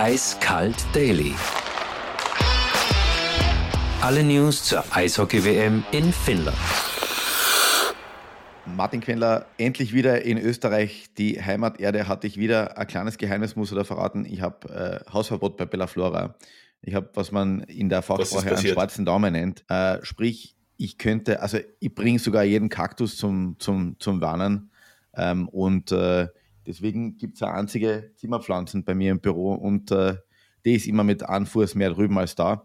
Eiskalt Daily. Alle News zur Eishockey-WM in Finnland. Martin Quendler, endlich wieder in Österreich. Die Heimaterde hatte ich wieder. Ein kleines Geheimnis muss ich da verraten. Ich habe äh, Hausverbot bei Bella Flora. Ich habe, was man in der Fachsprache einen schwarzen Daumen nennt. Äh, sprich, ich könnte, also ich bringe sogar jeden Kaktus zum, zum, zum Warnen. Ähm, und äh, deswegen gibt es eine einzige Zimmerpflanzen bei mir im Büro und äh, die ist immer mit einem Fuß mehr drüben als da.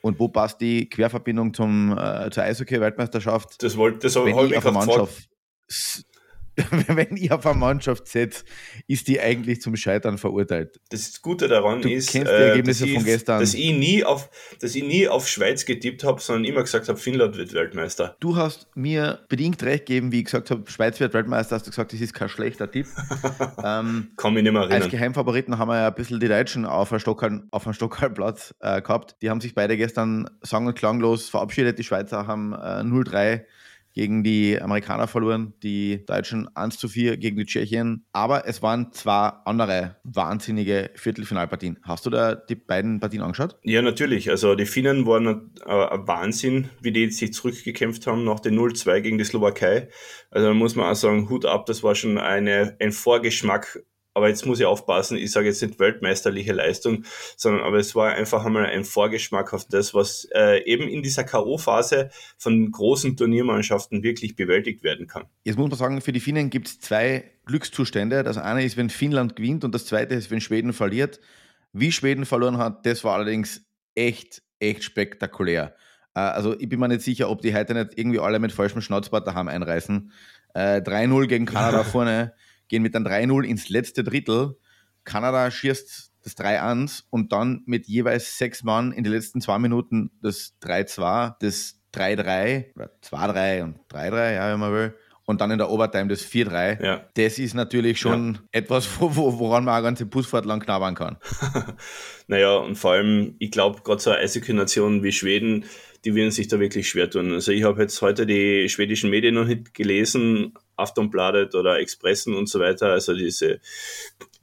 Und wo passt die Querverbindung zum, äh, zur Eishockey-Weltmeisterschaft? Das wollte das Wenn ich Mannschaft wenn ich auf eine Mannschaft setze, ist die eigentlich zum Scheitern verurteilt. Das Gute daran du ist, kennst die äh, Ergebnisse dass, von gestern. dass ich nie auf, dass ich nie auf Schweiz getippt habe, sondern immer gesagt habe, Finnland wird Weltmeister. Du hast mir bedingt recht gegeben, wie ich gesagt habe, Schweiz wird Weltmeister, hast du gesagt, das ist kein schlechter Tipp. ähm, Kann mich nicht mehr erinnern. Als Geheimfavoriten haben wir ja ein bisschen die Deutschen auf auf einem Stockhallplatz äh, gehabt. Die haben sich beide gestern sang- und klanglos verabschiedet. Die Schweizer haben äh, 0-3 gegen die Amerikaner verloren, die Deutschen 1 zu 4 gegen die Tschechien. Aber es waren zwei andere wahnsinnige Viertelfinalpartien. Hast du da die beiden Partien angeschaut? Ja, natürlich. Also die Finnen waren ein, ein Wahnsinn, wie die sich zurückgekämpft haben nach dem 0-2 gegen die Slowakei. Also da muss man auch sagen, Hut ab, das war schon eine, ein Vorgeschmack aber jetzt muss ich aufpassen, ich sage jetzt nicht weltmeisterliche Leistung, sondern aber es war einfach einmal ein Vorgeschmack auf das, was äh, eben in dieser K.O.-Phase von großen Turniermannschaften wirklich bewältigt werden kann. Jetzt muss man sagen, für die Finnen gibt es zwei Glückszustände. Das eine ist, wenn Finnland gewinnt und das zweite ist, wenn Schweden verliert. Wie Schweden verloren hat, das war allerdings echt, echt spektakulär. Äh, also ich bin mir nicht sicher, ob die heute nicht irgendwie alle mit falschem Schnauzbart daheim einreißen. Äh, 3-0 gegen Kanada vorne gehen mit einem 3-0 ins letzte Drittel. Kanada schießt das 3-1 und dann mit jeweils sechs Mann in den letzten zwei Minuten das 3-2, das 3-3 oder 2-3 und 3-3, ja, wenn man will. Und dann in der Overtime das 4-3. Ja. Das ist natürlich schon ja. etwas, wo, woran man eine ganze Busfahrt lang knabbern kann. naja, und vor allem, ich glaube, gerade so eine Eishockey-Nation wie Schweden, die werden sich da wirklich schwer tun. Also ich habe jetzt heute die schwedischen Medien noch nicht gelesen, Aftonbladet oder Expressen und so weiter, also diese,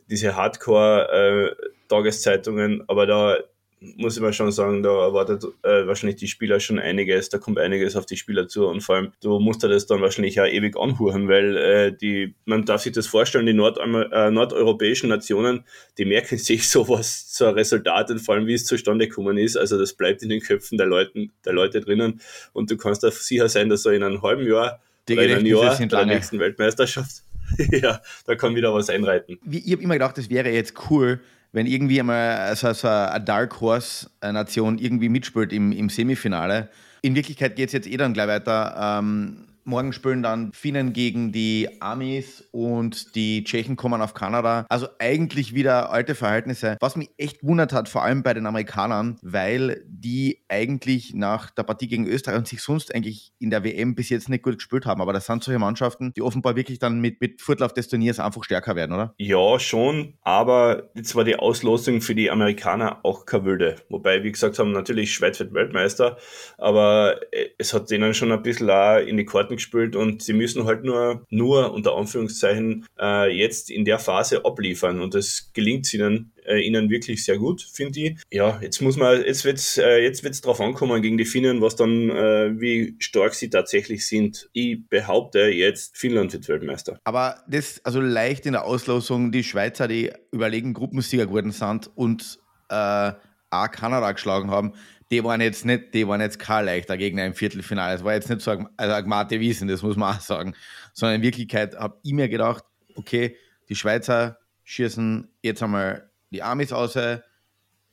diese Hardcore-Tageszeitungen, äh, aber da muss ich mal schon sagen, da erwartet äh, wahrscheinlich die Spieler schon einiges, da kommt einiges auf die Spieler zu und vor allem, du musst dir das dann wahrscheinlich auch ewig anhuren, weil äh, die, man darf sich das vorstellen, die Nord äh, nordeuropäischen Nationen, die merken sich sowas, so ein Resultat und vor allem, wie es zustande gekommen ist, also das bleibt in den Köpfen der, Leuten, der Leute drinnen und du kannst da sicher sein, dass so in einem halben Jahr die einem Jahr bei der nächsten Weltmeisterschaft, ja, da kann wieder was einreiten. Ich habe immer gedacht, das wäre jetzt cool, wenn irgendwie einmal so, so eine Dark Horse-Nation irgendwie mitspielt im, im Semifinale. In Wirklichkeit geht es jetzt eh dann gleich weiter. Ähm, Morgen spielen dann Finnen gegen die Amis und die Tschechen kommen auf Kanada. Also eigentlich wieder alte Verhältnisse. Was mich echt wundert hat, vor allem bei den Amerikanern, weil die eigentlich nach der Partie gegen Österreich und sich sonst eigentlich in der WM bis jetzt nicht gut gespielt haben. Aber das sind solche Mannschaften, die offenbar wirklich dann mit, mit Fortlauf des Turniers einfach stärker werden, oder? Ja, schon. Aber jetzt war die Auslosung für die Amerikaner auch keine wilde. Wobei, wie gesagt haben, natürlich Schweiz wird Weltmeister. Aber äh, es hat denen schon ein bisschen in die Karten gespielt und sie müssen halt nur, nur unter Anführungszeichen äh, jetzt in der Phase abliefern und das gelingt ihnen, äh, ihnen wirklich sehr gut, finde ich. Ja, jetzt muss man, jetzt wird's, äh, jetzt wird's drauf ankommen gegen die Finnen, was dann, äh, wie stark sie tatsächlich sind. Ich behaupte jetzt, Finnland wird Weltmeister. Aber das, also leicht in der Auslosung, die Schweizer, die überlegen Gruppensieger geworden sind und äh, auch Kanada geschlagen haben, die waren jetzt nicht, die waren jetzt kein leichter Gegner im Viertelfinale. Es war jetzt nicht so also ein Gmate Wiesen, das muss man auch sagen. Sondern in Wirklichkeit habe ich mir gedacht, okay, die Schweizer schießen jetzt einmal die Amis aus,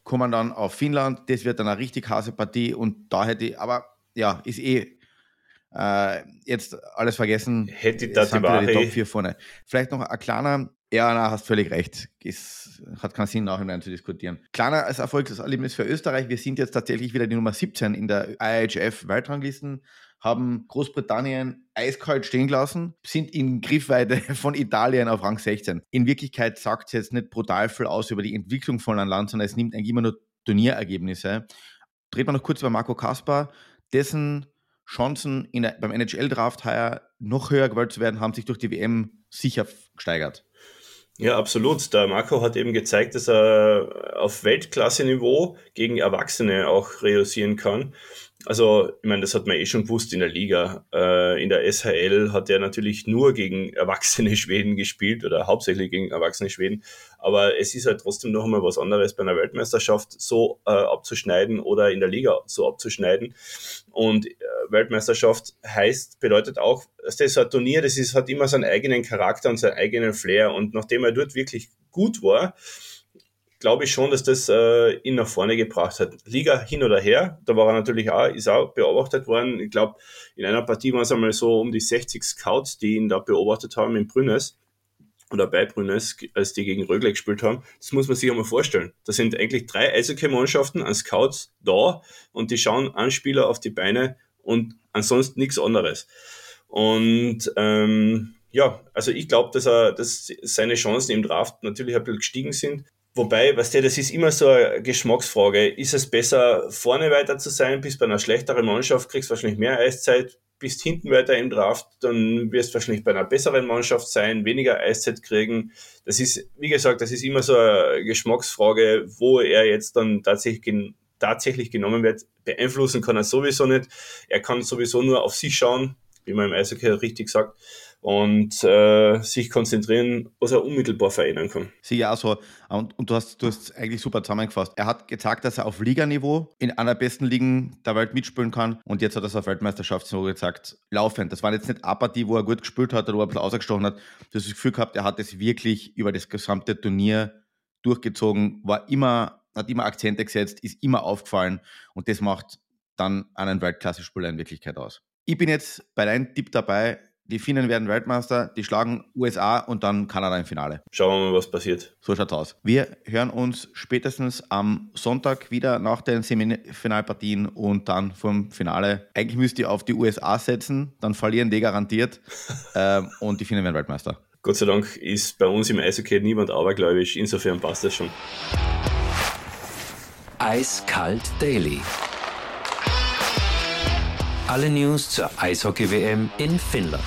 kommen dann auf Finnland, das wird dann eine richtig harte Partie und da hätte ich, aber ja, ist eh äh, jetzt alles vergessen. Hätte ich da die, die Top 4 vorne. Vielleicht noch ein kleiner ja, na, hast völlig recht. Es hat keinen Sinn, nachhinein zu diskutieren. Kleiner als Erfolgserlebnis für Österreich. Wir sind jetzt tatsächlich wieder die Nummer 17 in der IHF-Weltranglisten, haben Großbritannien eiskalt stehen gelassen, sind in Griffweite von Italien auf Rang 16. In Wirklichkeit sagt es jetzt nicht brutal viel aus über die Entwicklung von einem Land, sondern es nimmt eigentlich immer nur Turnierergebnisse. Dreht man noch kurz über Marco Kaspar, dessen Chancen der, beim NHL-Draft heuer noch höher gewählt zu werden, haben sich durch die WM sicher gesteigert. Ja, absolut. Der Marco hat eben gezeigt, dass er auf Weltklasse-Niveau gegen Erwachsene auch reüssieren kann. Also, ich meine, das hat man eh schon gewusst in der Liga. Äh, in der SHL hat er natürlich nur gegen erwachsene Schweden gespielt oder hauptsächlich gegen erwachsene Schweden. Aber es ist halt trotzdem noch einmal was anderes bei einer Weltmeisterschaft so äh, abzuschneiden oder in der Liga so abzuschneiden. Und Weltmeisterschaft heißt, bedeutet auch, dass das ein Turnier, das ist, hat immer seinen eigenen Charakter und seinen eigenen Flair. Und nachdem er dort wirklich gut war, glaube ich schon, dass das äh, ihn nach vorne gebracht hat. Liga hin oder her, da war er natürlich auch, ist auch beobachtet worden. Ich glaube, in einer Partie waren es einmal so um die 60 Scouts, die ihn da beobachtet haben in Brünnes oder bei Brünnes, als die gegen Rögle gespielt haben. Das muss man sich einmal vorstellen. Da sind eigentlich drei Eishockey-Mannschaften an Scouts da und die schauen einen Spieler auf die Beine und ansonsten nichts anderes. Und ähm, ja, also ich glaube, dass er, dass seine Chancen im Draft natürlich ein bisschen gestiegen sind. Wobei, weißt du, das ist immer so eine Geschmacksfrage. Ist es besser, vorne weiter zu sein, bis bei einer schlechteren Mannschaft kriegst du wahrscheinlich mehr Eiszeit, bist hinten weiter im Draft, dann wirst du wahrscheinlich bei einer besseren Mannschaft sein, weniger Eiszeit kriegen. Das ist, wie gesagt, das ist immer so eine Geschmacksfrage, wo er jetzt dann tatsächlich, tatsächlich genommen wird. Beeinflussen kann er sowieso nicht. Er kann sowieso nur auf sich schauen, wie man im Eishockey richtig sagt und äh, sich konzentrieren, was er unmittelbar verändern kann. Sieh ja so. Und, und du hast du hast eigentlich super zusammengefasst. Er hat gezeigt, dass er auf Liganiveau in einer der besten Ligen der Welt mitspielen kann und jetzt hat er es auf Weltmeisterschaftsniveau gezeigt, laufend. Das war jetzt nicht Partie, wo er gut gespielt hat oder wo er ein bisschen ausgestochen hat. Du hast das Gefühl gehabt, er hat es wirklich über das gesamte Turnier durchgezogen, war immer, hat immer Akzente gesetzt, ist immer aufgefallen und das macht dann einen Weltklasse-Spieler in Wirklichkeit aus. Ich bin jetzt bei deinem Tipp dabei, die Finnen werden Weltmeister, die schlagen USA und dann Kanada im Finale. Schauen wir mal, was passiert. So schaut's aus. Wir hören uns spätestens am Sonntag wieder nach den Semifinalpartien und dann vom Finale. Eigentlich müsst ihr auf die USA setzen, dann verlieren die garantiert ähm, und die Finnen werden Weltmeister. Gott sei Dank ist bei uns im Eishockey niemand abergläubisch, insofern passt das schon. Eiskalt Daily. Alle News zur Eishockey-WM in Finnland.